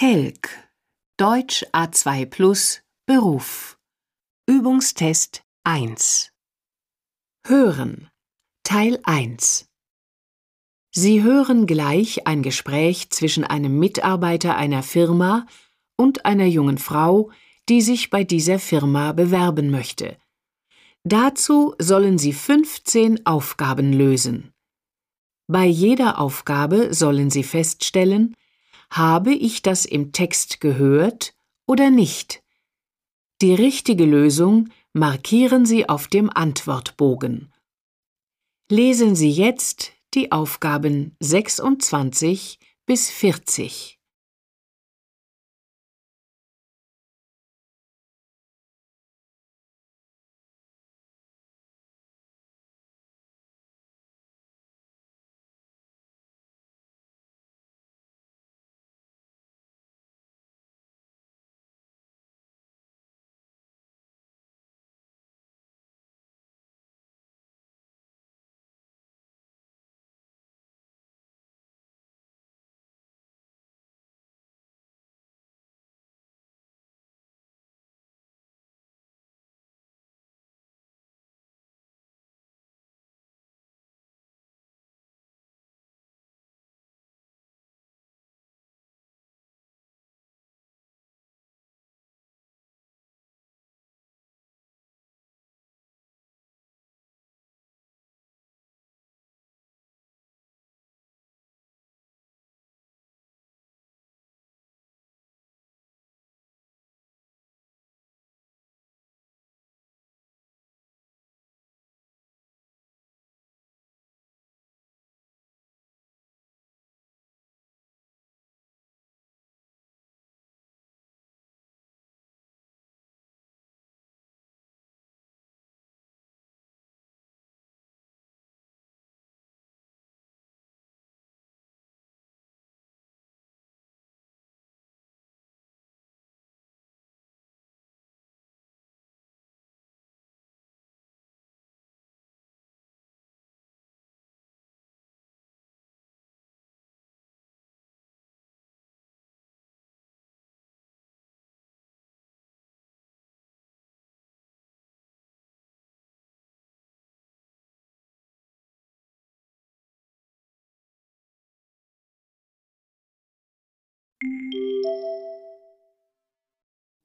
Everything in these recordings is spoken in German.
Telk. Deutsch A2 Plus Beruf. Übungstest 1 Hören. Teil 1 Sie hören gleich ein Gespräch zwischen einem Mitarbeiter einer Firma und einer jungen Frau, die sich bei dieser Firma bewerben möchte. Dazu sollen Sie 15 Aufgaben lösen. Bei jeder Aufgabe sollen Sie feststellen, habe ich das im Text gehört oder nicht? Die richtige Lösung markieren Sie auf dem Antwortbogen. Lesen Sie jetzt die Aufgaben 26 bis 40.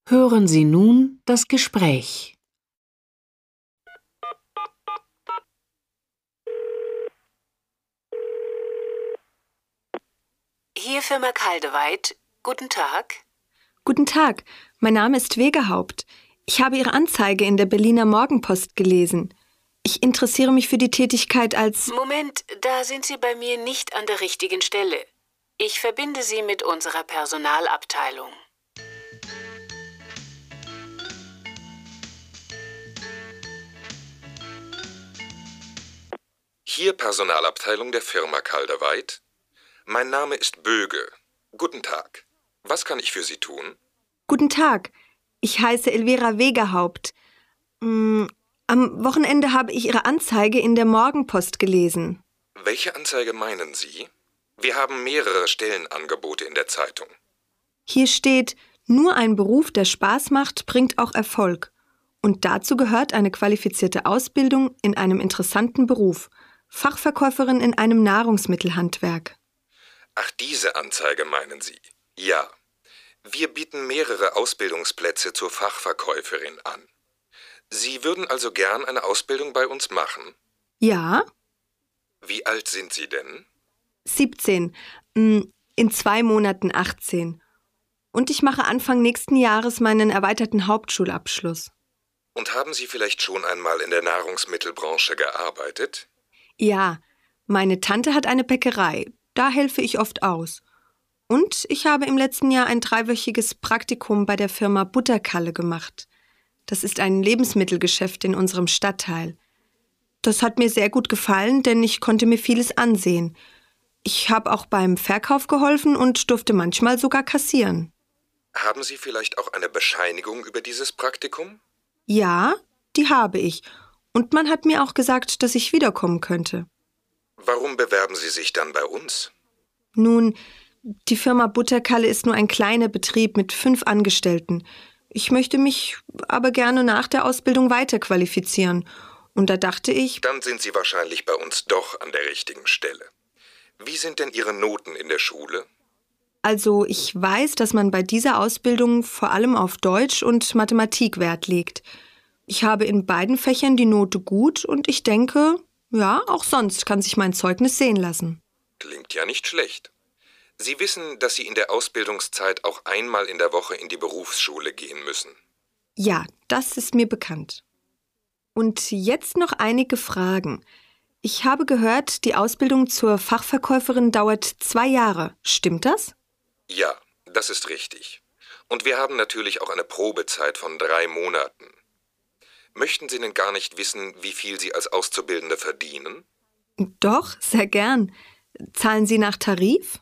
Hören Sie nun das Gespräch. Hier Firma Kaldeweit. Guten Tag. Guten Tag, mein Name ist Wegehaupt. Ich habe Ihre Anzeige in der Berliner Morgenpost gelesen. Ich interessiere mich für die Tätigkeit als. Moment, da sind Sie bei mir nicht an der richtigen Stelle. Ich verbinde Sie mit unserer Personalabteilung. Hier Personalabteilung der Firma Calderweit. Mein Name ist Böge. Guten Tag. Was kann ich für Sie tun? Guten Tag. Ich heiße Elvira Wegehaupt. Mm, am Wochenende habe ich Ihre Anzeige in der Morgenpost gelesen. Welche Anzeige meinen Sie? Wir haben mehrere Stellenangebote in der Zeitung. Hier steht, nur ein Beruf, der Spaß macht, bringt auch Erfolg. Und dazu gehört eine qualifizierte Ausbildung in einem interessanten Beruf – Fachverkäuferin in einem Nahrungsmittelhandwerk. Ach, diese Anzeige meinen Sie? Ja. Wir bieten mehrere Ausbildungsplätze zur Fachverkäuferin an. Sie würden also gern eine Ausbildung bei uns machen? Ja. Wie alt sind Sie denn? 17. Mm, in zwei Monaten 18. Und ich mache Anfang nächsten Jahres meinen erweiterten Hauptschulabschluss. Und haben Sie vielleicht schon einmal in der Nahrungsmittelbranche gearbeitet? Ja, meine Tante hat eine Bäckerei, da helfe ich oft aus. Und ich habe im letzten Jahr ein dreiwöchiges Praktikum bei der Firma Butterkalle gemacht. Das ist ein Lebensmittelgeschäft in unserem Stadtteil. Das hat mir sehr gut gefallen, denn ich konnte mir vieles ansehen. Ich habe auch beim Verkauf geholfen und durfte manchmal sogar kassieren. Haben Sie vielleicht auch eine Bescheinigung über dieses Praktikum? Ja, die habe ich. Und man hat mir auch gesagt, dass ich wiederkommen könnte. Warum bewerben Sie sich dann bei uns? Nun, Die Firma Butterkalle ist nur ein kleiner Betrieb mit fünf Angestellten. Ich möchte mich aber gerne nach der Ausbildung weiterqualifizieren. Und da dachte ich. Dann sind Sie wahrscheinlich bei uns doch an der richtigen Stelle. Wie sind denn Ihre Noten in der Schule? Also ich weiß, dass man bei dieser Ausbildung vor allem auf Deutsch und Mathematik Wert legt. Ich habe in beiden Fächern die Note gut und ich denke, ja, auch sonst kann sich mein Zeugnis sehen lassen. Klingt ja nicht schlecht. Sie wissen, dass Sie in der Ausbildungszeit auch einmal in der Woche in die Berufsschule gehen müssen. Ja, das ist mir bekannt. Und jetzt noch einige Fragen. Ich habe gehört, die Ausbildung zur Fachverkäuferin dauert zwei Jahre. Stimmt das? Ja, das ist richtig. Und wir haben natürlich auch eine Probezeit von drei Monaten. Möchten Sie denn gar nicht wissen, wie viel Sie als Auszubildende verdienen? Doch, sehr gern. Zahlen Sie nach Tarif?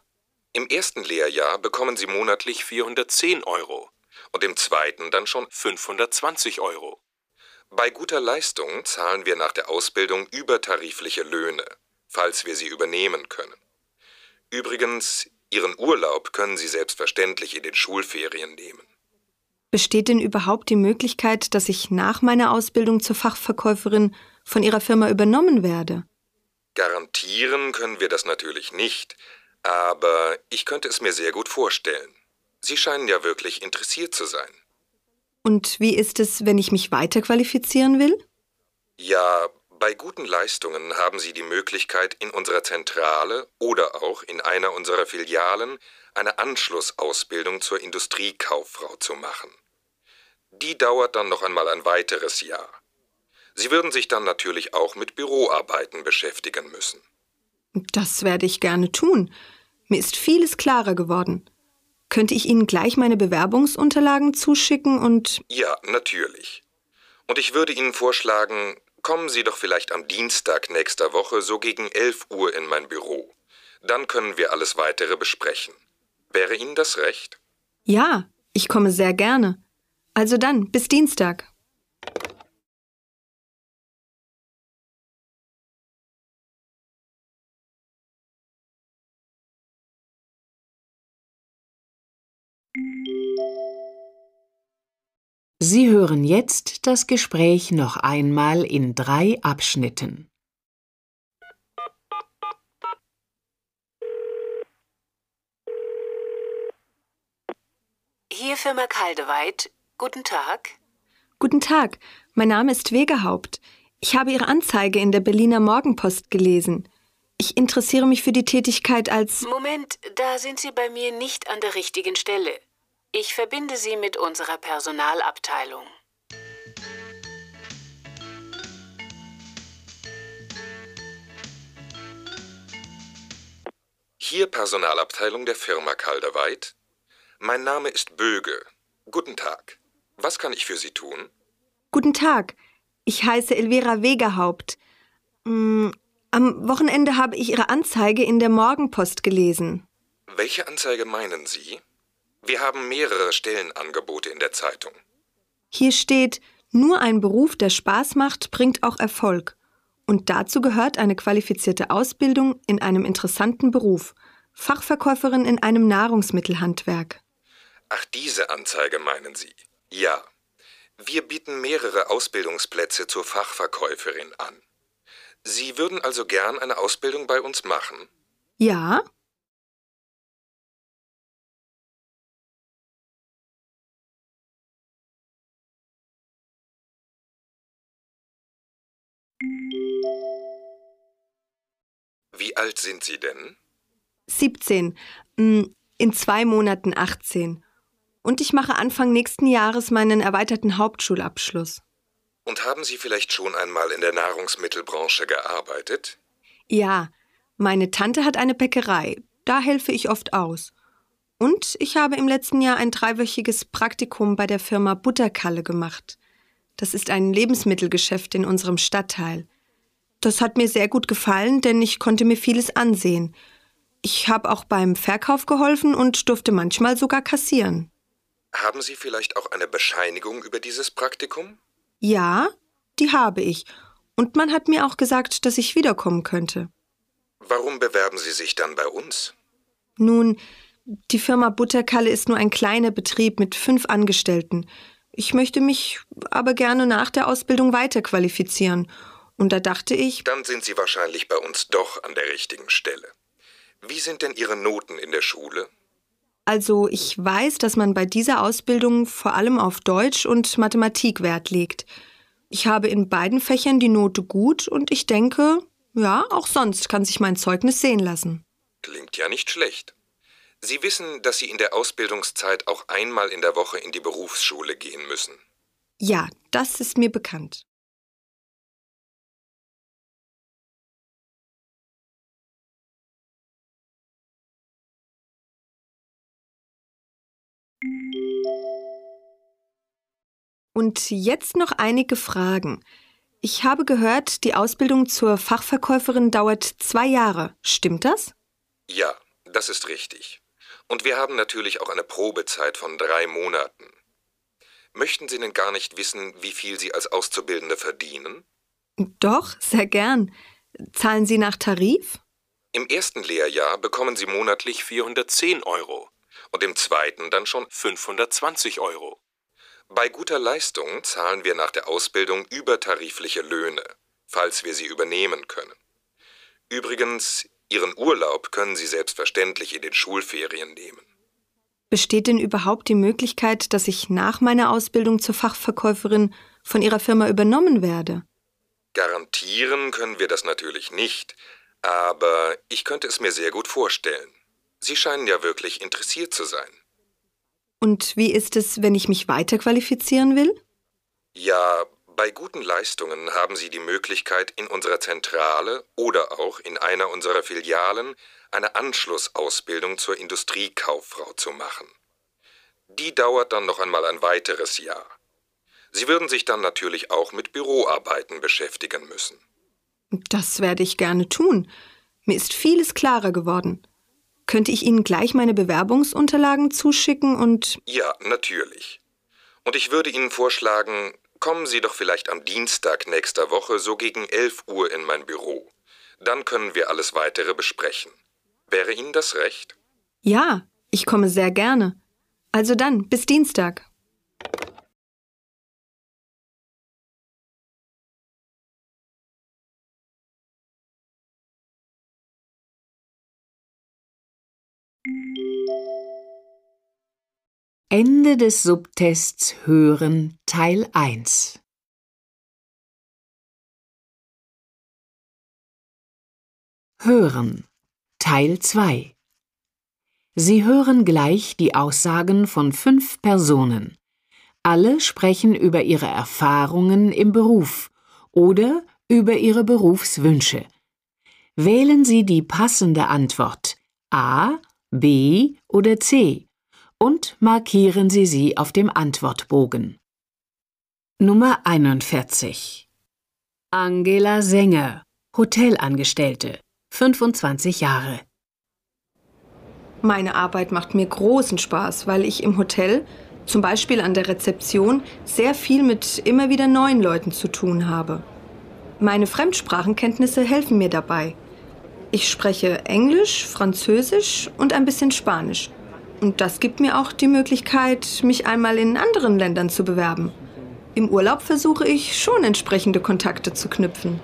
Im ersten Lehrjahr bekommen Sie monatlich 410 Euro und im zweiten dann schon 520 Euro. Bei guter Leistung zahlen wir nach der Ausbildung übertarifliche Löhne, falls wir sie übernehmen können. Übrigens, Ihren Urlaub können Sie selbstverständlich in den Schulferien nehmen. Besteht denn überhaupt die Möglichkeit, dass ich nach meiner Ausbildung zur Fachverkäuferin von Ihrer Firma übernommen werde? Garantieren können wir das natürlich nicht, aber ich könnte es mir sehr gut vorstellen. Sie scheinen ja wirklich interessiert zu sein. Und wie ist es, wenn ich mich weiterqualifizieren will? Ja, bei guten Leistungen haben Sie die Möglichkeit, in unserer Zentrale oder auch in einer unserer Filialen eine Anschlussausbildung zur Industriekauffrau zu machen. Die dauert dann noch einmal ein weiteres Jahr. Sie würden sich dann natürlich auch mit Büroarbeiten beschäftigen müssen. Das werde ich gerne tun. Mir ist vieles klarer geworden. Könnte ich Ihnen gleich meine Bewerbungsunterlagen zuschicken und. Ja, natürlich. Und ich würde Ihnen vorschlagen, kommen Sie doch vielleicht am Dienstag nächster Woche so gegen 11 Uhr in mein Büro. Dann können wir alles weitere besprechen. Wäre Ihnen das recht? Ja, ich komme sehr gerne. Also dann, bis Dienstag. Sie hören jetzt das Gespräch noch einmal in drei Abschnitten. Hier Firma Kaldeweit. Guten Tag. Guten Tag, mein Name ist Wegehaupt. Ich habe Ihre Anzeige in der Berliner Morgenpost gelesen. Ich interessiere mich für die Tätigkeit als. Moment, da sind Sie bei mir nicht an der richtigen Stelle. Ich verbinde Sie mit unserer Personalabteilung. Hier Personalabteilung der Firma Calderweit. Mein Name ist Böge. Guten Tag. Was kann ich für Sie tun? Guten Tag, ich heiße Elvira Wegehaupt. Mm, Am Wochenende habe ich Ihre Anzeige in der Morgenpost gelesen. Welche Anzeige meinen Sie? Wir haben mehrere Stellenangebote in der Zeitung. Hier steht, nur ein Beruf, der Spaß macht, bringt auch Erfolg. Und dazu gehört eine qualifizierte Ausbildung in einem interessanten Beruf. Fachverkäuferin in einem Nahrungsmittelhandwerk. Ach, diese Anzeige meinen Sie? Ja. Wir bieten mehrere Ausbildungsplätze zur Fachverkäuferin an. Sie würden also gern eine Ausbildung bei uns machen? Ja? Wie alt sind Sie denn? 17. Mm, In zwei Monaten 18. Und ich mache Anfang nächsten Jahres meinen erweiterten Hauptschulabschluss. Und haben Sie vielleicht schon einmal in der Nahrungsmittelbranche gearbeitet? Ja, meine Tante hat eine Bäckerei. Da helfe ich oft aus. Und ich habe im letzten Jahr ein dreiwöchiges Praktikum bei der Firma Butterkalle gemacht. Das ist ein Lebensmittelgeschäft in unserem Stadtteil. Das hat mir sehr gut gefallen, denn ich konnte mir vieles ansehen. Ich habe auch beim Verkauf geholfen und durfte manchmal sogar kassieren. Haben Sie vielleicht auch eine Bescheinigung über dieses Praktikum? Ja, die habe ich. Und man hat mir auch gesagt, dass ich wiederkommen könnte. Warum bewerben Sie sich dann bei uns? Nun, Die Firma Butterkalle ist nur ein kleiner Betrieb mit fünf Angestellten. Ich möchte mich aber gerne nach der Ausbildung weiterqualifizieren. Und da dachte ich. Dann sind Sie wahrscheinlich bei uns doch an der richtigen Stelle. Wie sind denn Ihre Noten in der Schule? Also ich weiß, dass man bei dieser Ausbildung vor allem auf Deutsch und Mathematik Wert legt. Ich habe in beiden Fächern die Note gut und ich denke, ja, auch sonst kann sich mein Zeugnis sehen lassen. Klingt ja nicht schlecht. Sie wissen, dass Sie in der Ausbildungszeit auch einmal in der Woche in die Berufsschule gehen müssen. Ja, das ist mir bekannt. Und jetzt noch einige Fragen. Ich habe gehört, die Ausbildung zur Fachverkäuferin dauert zwei Jahre. Stimmt das? Ja, das ist richtig. Und wir haben natürlich auch eine Probezeit von drei Monaten. Möchten Sie denn gar nicht wissen, wie viel Sie als Auszubildende verdienen? Doch, sehr gern. Zahlen Sie nach Tarif? Im ersten Lehrjahr bekommen Sie monatlich 410 Euro und im zweiten dann schon 520 Euro. Bei guter Leistung zahlen wir nach der Ausbildung übertarifliche Löhne, falls wir sie übernehmen können. Übrigens, Ihren Urlaub können Sie selbstverständlich in den Schulferien nehmen. Besteht denn überhaupt die Möglichkeit, dass ich nach meiner Ausbildung zur Fachverkäuferin von Ihrer Firma übernommen werde? Garantieren können wir das natürlich nicht, aber ich könnte es mir sehr gut vorstellen. Sie scheinen ja wirklich interessiert zu sein. Und wie ist es, wenn ich mich weiterqualifizieren will? Ja, bei guten Leistungen haben Sie die Möglichkeit, in unserer Zentrale oder auch in einer unserer Filialen eine Anschlussausbildung zur Industriekauffrau zu machen. Die dauert dann noch einmal ein weiteres Jahr. Sie würden sich dann natürlich auch mit Büroarbeiten beschäftigen müssen. Das werde ich gerne tun. Mir ist vieles klarer geworden. Könnte ich Ihnen gleich meine Bewerbungsunterlagen zuschicken und. Ja, natürlich. Und ich würde Ihnen vorschlagen, kommen Sie doch vielleicht am Dienstag nächster Woche so gegen 11 Uhr in mein Büro. Dann können wir alles weitere besprechen. Wäre Ihnen das recht? Ja, ich komme sehr gerne. Also dann, bis Dienstag. Ende des Subtests Hören Teil 1 Hören Teil 2 Sie hören gleich die Aussagen von fünf Personen. Alle sprechen über ihre Erfahrungen im Beruf oder über ihre Berufswünsche. Wählen Sie die passende Antwort A, B oder C und markieren Sie sie auf dem Antwortbogen. Nummer 41 Angela Sänger, Hotelangestellte, 25 Jahre. Meine Arbeit macht mir großen Spaß, weil ich im Hotel, zum Beispiel an der Rezeption, sehr viel mit immer wieder neuen Leuten zu tun habe. Meine Fremdsprachenkenntnisse helfen mir dabei. Ich spreche Englisch, Französisch und ein bisschen Spanisch. Und das gibt mir auch die Möglichkeit, mich einmal in anderen Ländern zu bewerben. Im Urlaub versuche ich schon entsprechende Kontakte zu knüpfen.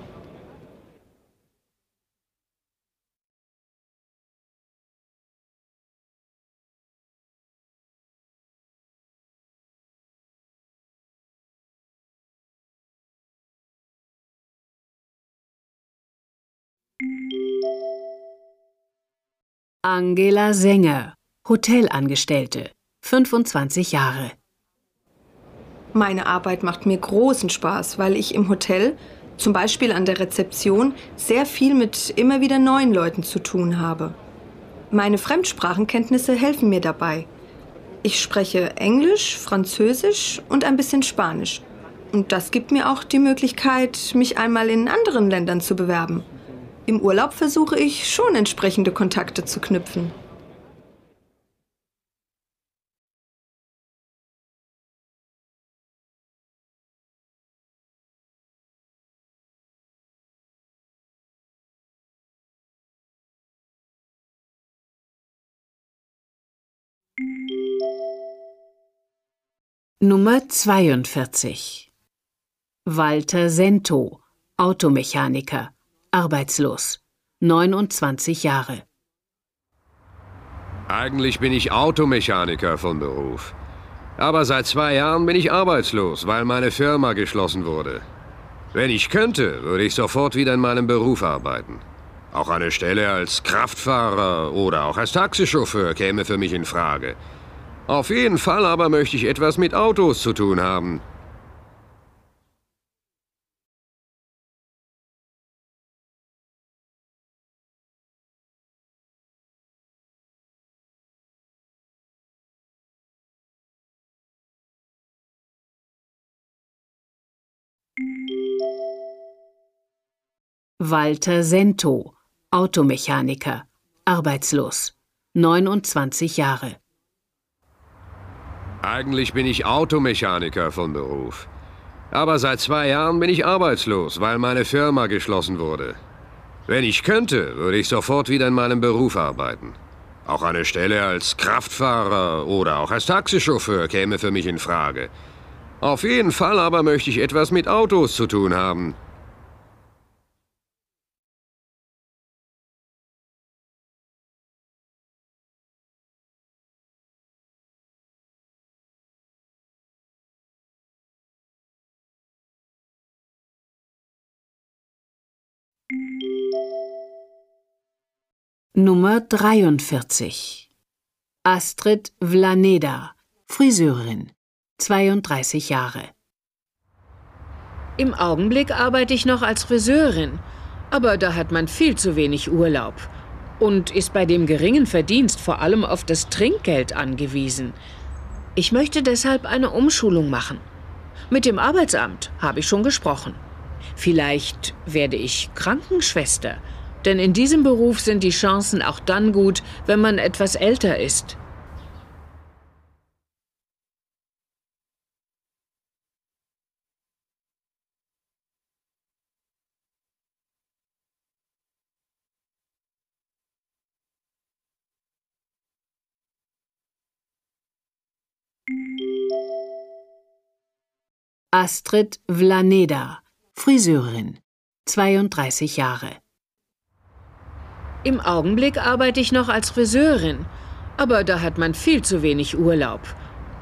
Angela Sänger Hotelangestellte, 25 Jahre. Meine Arbeit macht mir großen Spaß, weil ich im Hotel, zum Beispiel an der Rezeption, sehr viel mit immer wieder neuen Leuten zu tun habe. Meine Fremdsprachenkenntnisse helfen mir dabei. Ich spreche Englisch, Französisch und ein bisschen Spanisch. Und das gibt mir auch die Möglichkeit, mich einmal in anderen Ländern zu bewerben. Im Urlaub versuche ich schon entsprechende Kontakte zu knüpfen. Nummer 42 Walter Sento, Automechaniker, arbeitslos, 29 Jahre. Eigentlich bin ich Automechaniker von Beruf. Aber seit zwei Jahren bin ich arbeitslos, weil meine Firma geschlossen wurde. Wenn ich könnte, würde ich sofort wieder in meinem Beruf arbeiten. Auch eine Stelle als Kraftfahrer oder auch als Taxichauffeur käme für mich in Frage. Auf jeden Fall aber möchte ich etwas mit Autos zu tun haben. Walter Sento, Automechaniker, arbeitslos, 29 Jahre. Eigentlich bin ich Automechaniker von Beruf. Aber seit zwei Jahren bin ich arbeitslos, weil meine Firma geschlossen wurde. Wenn ich könnte, würde ich sofort wieder in meinem Beruf arbeiten. Auch eine Stelle als Kraftfahrer oder auch als Taxichauffeur käme für mich in Frage. Auf jeden Fall aber möchte ich etwas mit Autos zu tun haben. Nummer 43 Astrid Vlaneda, Friseurin, 32 Jahre. Im Augenblick arbeite ich noch als Friseurin, aber da hat man viel zu wenig Urlaub und ist bei dem geringen Verdienst vor allem auf das Trinkgeld angewiesen. Ich möchte deshalb eine Umschulung machen. Mit dem Arbeitsamt habe ich schon gesprochen. Vielleicht werde ich Krankenschwester denn in diesem Beruf sind die Chancen auch dann gut, wenn man etwas älter ist. Astrid Vlaneda, Friseurin, 32 Jahre. Im Augenblick arbeite ich noch als Friseurin, aber da hat man viel zu wenig Urlaub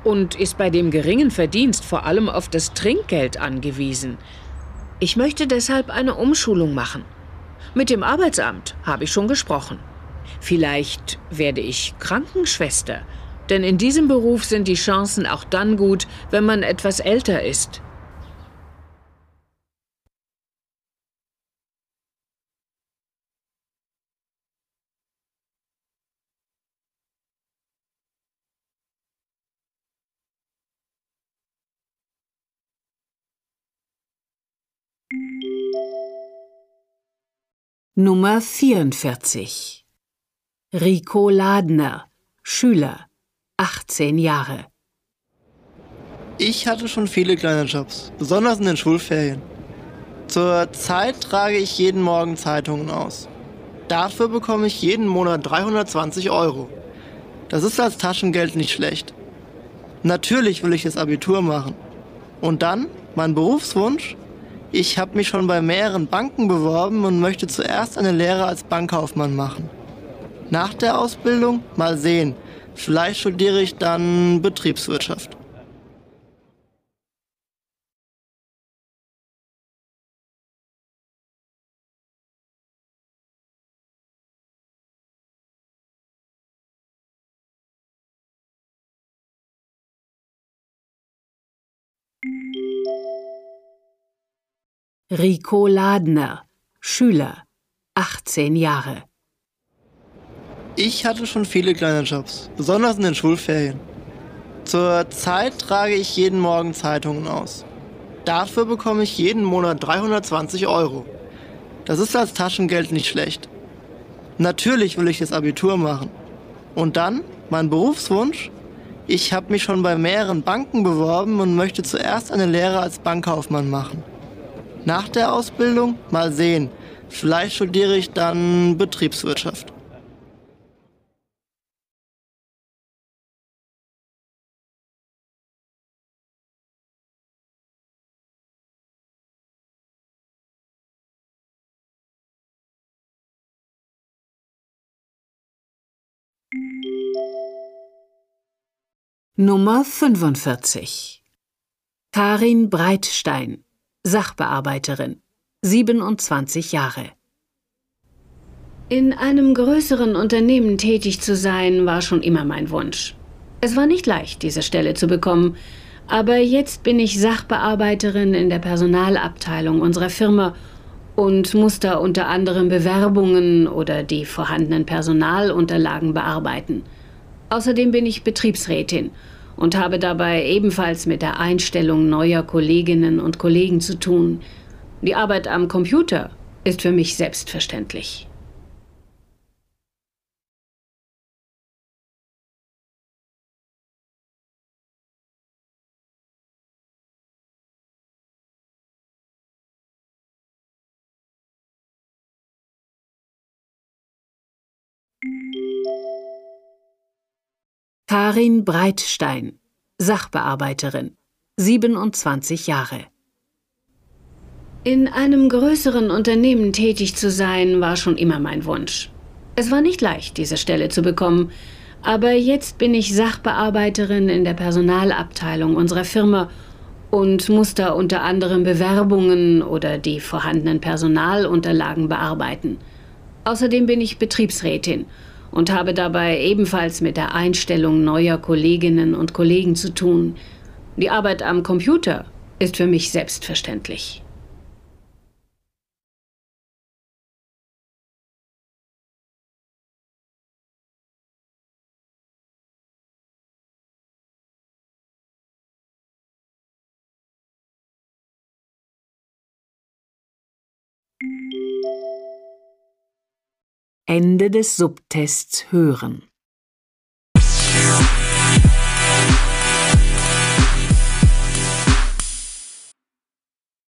und ist bei dem geringen Verdienst vor allem auf das Trinkgeld angewiesen. Ich möchte deshalb eine Umschulung machen. Mit dem Arbeitsamt habe ich schon gesprochen. Vielleicht werde ich Krankenschwester, denn in diesem Beruf sind die Chancen auch dann gut, wenn man etwas älter ist. Nummer 44 Rico Ladner, Schüler, 18 Jahre. Ich hatte schon viele kleine Jobs, besonders in den Schulferien. Zur Zeit trage ich jeden Morgen Zeitungen aus. Dafür bekomme ich jeden Monat 320 Euro. Das ist als Taschengeld nicht schlecht. Natürlich will ich das Abitur machen. Und dann, mein Berufswunsch, ich habe mich schon bei mehreren Banken beworben und möchte zuerst eine Lehre als Bankkaufmann machen. Nach der Ausbildung mal sehen. Vielleicht studiere ich dann Betriebswirtschaft. Rico Ladner, Schüler, 18 Jahre. Ich hatte schon viele kleine Jobs, besonders in den Schulferien. Zur Zeit trage ich jeden Morgen Zeitungen aus. Dafür bekomme ich jeden Monat 320 Euro. Das ist als Taschengeld nicht schlecht. Natürlich will ich das Abitur machen. Und dann, mein Berufswunsch? Ich habe mich schon bei mehreren Banken beworben und möchte zuerst eine Lehre als Bankkaufmann machen nach der Ausbildung. Mal sehen. Vielleicht studiere ich dann Betriebswirtschaft. Nummer 45 Karin Breitstein Sachbearbeiterin, 27 Jahre. In einem größeren Unternehmen tätig zu sein, war schon immer mein Wunsch. Es war nicht leicht, diese Stelle zu bekommen, aber jetzt bin ich Sachbearbeiterin in der Personalabteilung unserer Firma und muss da unter anderem Bewerbungen oder die vorhandenen Personalunterlagen bearbeiten. Außerdem bin ich Betriebsrätin und habe dabei ebenfalls mit der Einstellung neuer Kolleginnen und Kollegen zu tun. Die Arbeit am Computer ist für mich selbstverständlich. Karin Breitstein, Sachbearbeiterin, 27 Jahre. In einem größeren Unternehmen tätig zu sein, war schon immer mein Wunsch. Es war nicht leicht, diese Stelle zu bekommen, aber jetzt bin ich Sachbearbeiterin in der Personalabteilung unserer Firma und muss da unter anderem Bewerbungen oder die vorhandenen Personalunterlagen bearbeiten. Außerdem bin ich Betriebsrätin und habe dabei ebenfalls mit der Einstellung neuer Kolleginnen und Kollegen zu tun. Die Arbeit am Computer ist für mich selbstverständlich. Ende des Subtests hören.